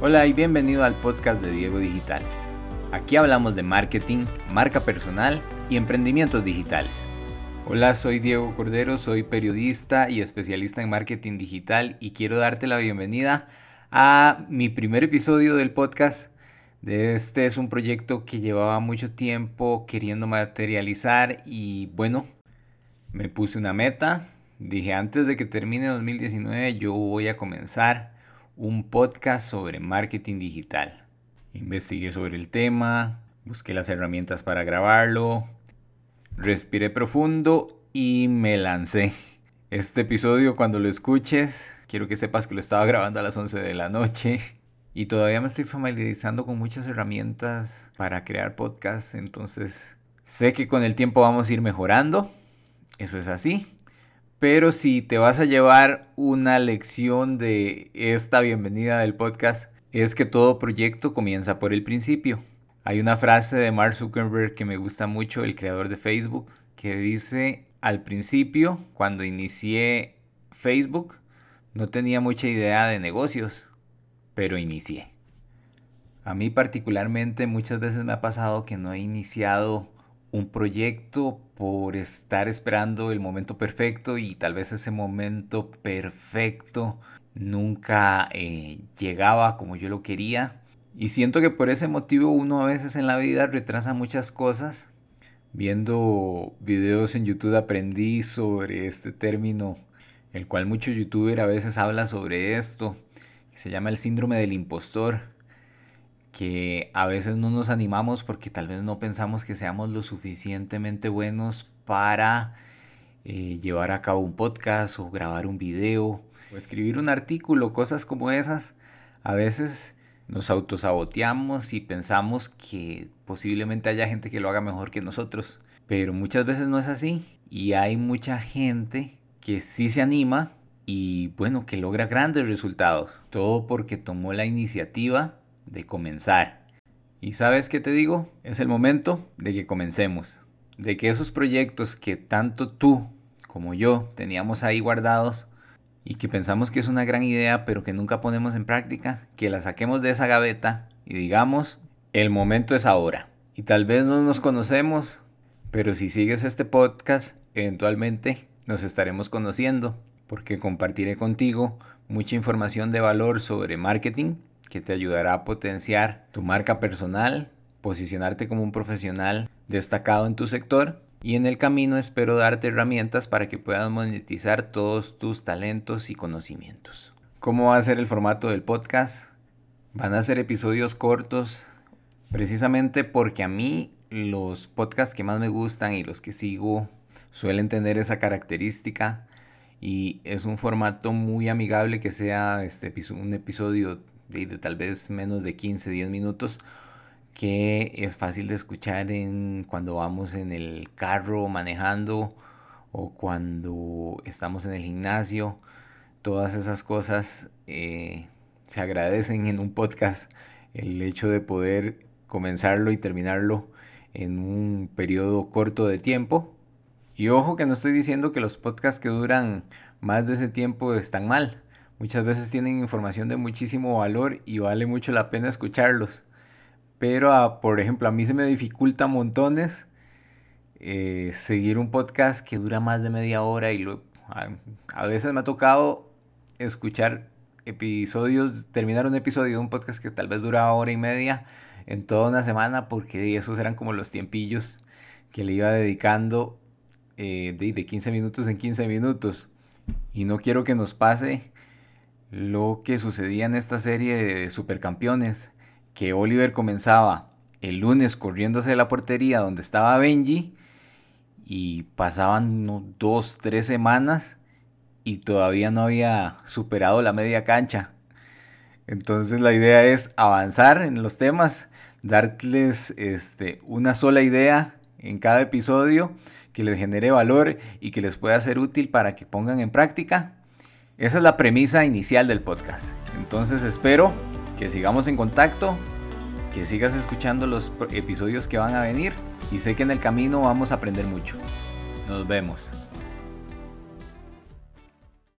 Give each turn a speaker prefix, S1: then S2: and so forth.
S1: Hola y bienvenido al podcast de Diego Digital. Aquí hablamos de marketing, marca personal y emprendimientos digitales. Hola, soy Diego Cordero, soy periodista y especialista en marketing digital y quiero darte la bienvenida a mi primer episodio del podcast. Este es un proyecto que llevaba mucho tiempo queriendo materializar y bueno, me puse una meta. Dije antes de que termine 2019 yo voy a comenzar un podcast sobre marketing digital. Investigué sobre el tema, busqué las herramientas para grabarlo, respiré profundo y me lancé. Este episodio cuando lo escuches, quiero que sepas que lo estaba grabando a las 11 de la noche y todavía me estoy familiarizando con muchas herramientas para crear podcasts, entonces sé que con el tiempo vamos a ir mejorando, eso es así. Pero si te vas a llevar una lección de esta bienvenida del podcast, es que todo proyecto comienza por el principio. Hay una frase de Mark Zuckerberg que me gusta mucho, el creador de Facebook, que dice, al principio, cuando inicié Facebook, no tenía mucha idea de negocios, pero inicié. A mí particularmente muchas veces me ha pasado que no he iniciado un proyecto por estar esperando el momento perfecto y tal vez ese momento perfecto nunca eh, llegaba como yo lo quería. Y siento que por ese motivo uno a veces en la vida retrasa muchas cosas. Viendo videos en YouTube aprendí sobre este término, el cual muchos youtubers a veces hablan sobre esto, se llama el síndrome del impostor que a veces no nos animamos porque tal vez no pensamos que seamos lo suficientemente buenos para eh, llevar a cabo un podcast o grabar un video o escribir un artículo, cosas como esas. A veces nos autosaboteamos y pensamos que posiblemente haya gente que lo haga mejor que nosotros, pero muchas veces no es así y hay mucha gente que sí se anima y bueno, que logra grandes resultados, todo porque tomó la iniciativa de comenzar. ¿Y sabes qué te digo? Es el momento de que comencemos. De que esos proyectos que tanto tú como yo teníamos ahí guardados y que pensamos que es una gran idea pero que nunca ponemos en práctica, que la saquemos de esa gaveta y digamos, el momento es ahora. Y tal vez no nos conocemos, pero si sigues este podcast, eventualmente nos estaremos conociendo porque compartiré contigo mucha información de valor sobre marketing que te ayudará a potenciar tu marca personal, posicionarte como un profesional destacado en tu sector y en el camino espero darte herramientas para que puedas monetizar todos tus talentos y conocimientos. ¿Cómo va a ser el formato del podcast? Van a ser episodios cortos precisamente porque a mí los podcasts que más me gustan y los que sigo suelen tener esa característica y es un formato muy amigable que sea este un episodio de, tal vez menos de 15, 10 minutos, que es fácil de escuchar en, cuando vamos en el carro manejando o cuando estamos en el gimnasio. Todas esas cosas eh, se agradecen en un podcast. El hecho de poder comenzarlo y terminarlo en un periodo corto de tiempo. Y ojo que no estoy diciendo que los podcasts que duran más de ese tiempo están mal. Muchas veces tienen información de muchísimo valor y vale mucho la pena escucharlos. Pero, ah, por ejemplo, a mí se me dificulta montones eh, seguir un podcast que dura más de media hora y lo, a, a, veces me ha tocado escuchar episodios, terminar un episodio de un podcast que tal vez dura hora y media en toda una semana porque esos eran como los tiempillos que le iba dedicando eh, de, de 15 minutos en 15 minutos. Y no quiero que nos pase lo que sucedía en esta serie de supercampeones, que Oliver comenzaba el lunes corriéndose de la portería donde estaba Benji y pasaban dos, tres semanas y todavía no había superado la media cancha. Entonces la idea es avanzar en los temas, darles este, una sola idea en cada episodio que les genere valor y que les pueda ser útil para que pongan en práctica esa es la premisa inicial del podcast. Entonces espero que sigamos en contacto, que sigas escuchando los episodios que van a venir y sé que en el camino vamos a aprender mucho. Nos vemos.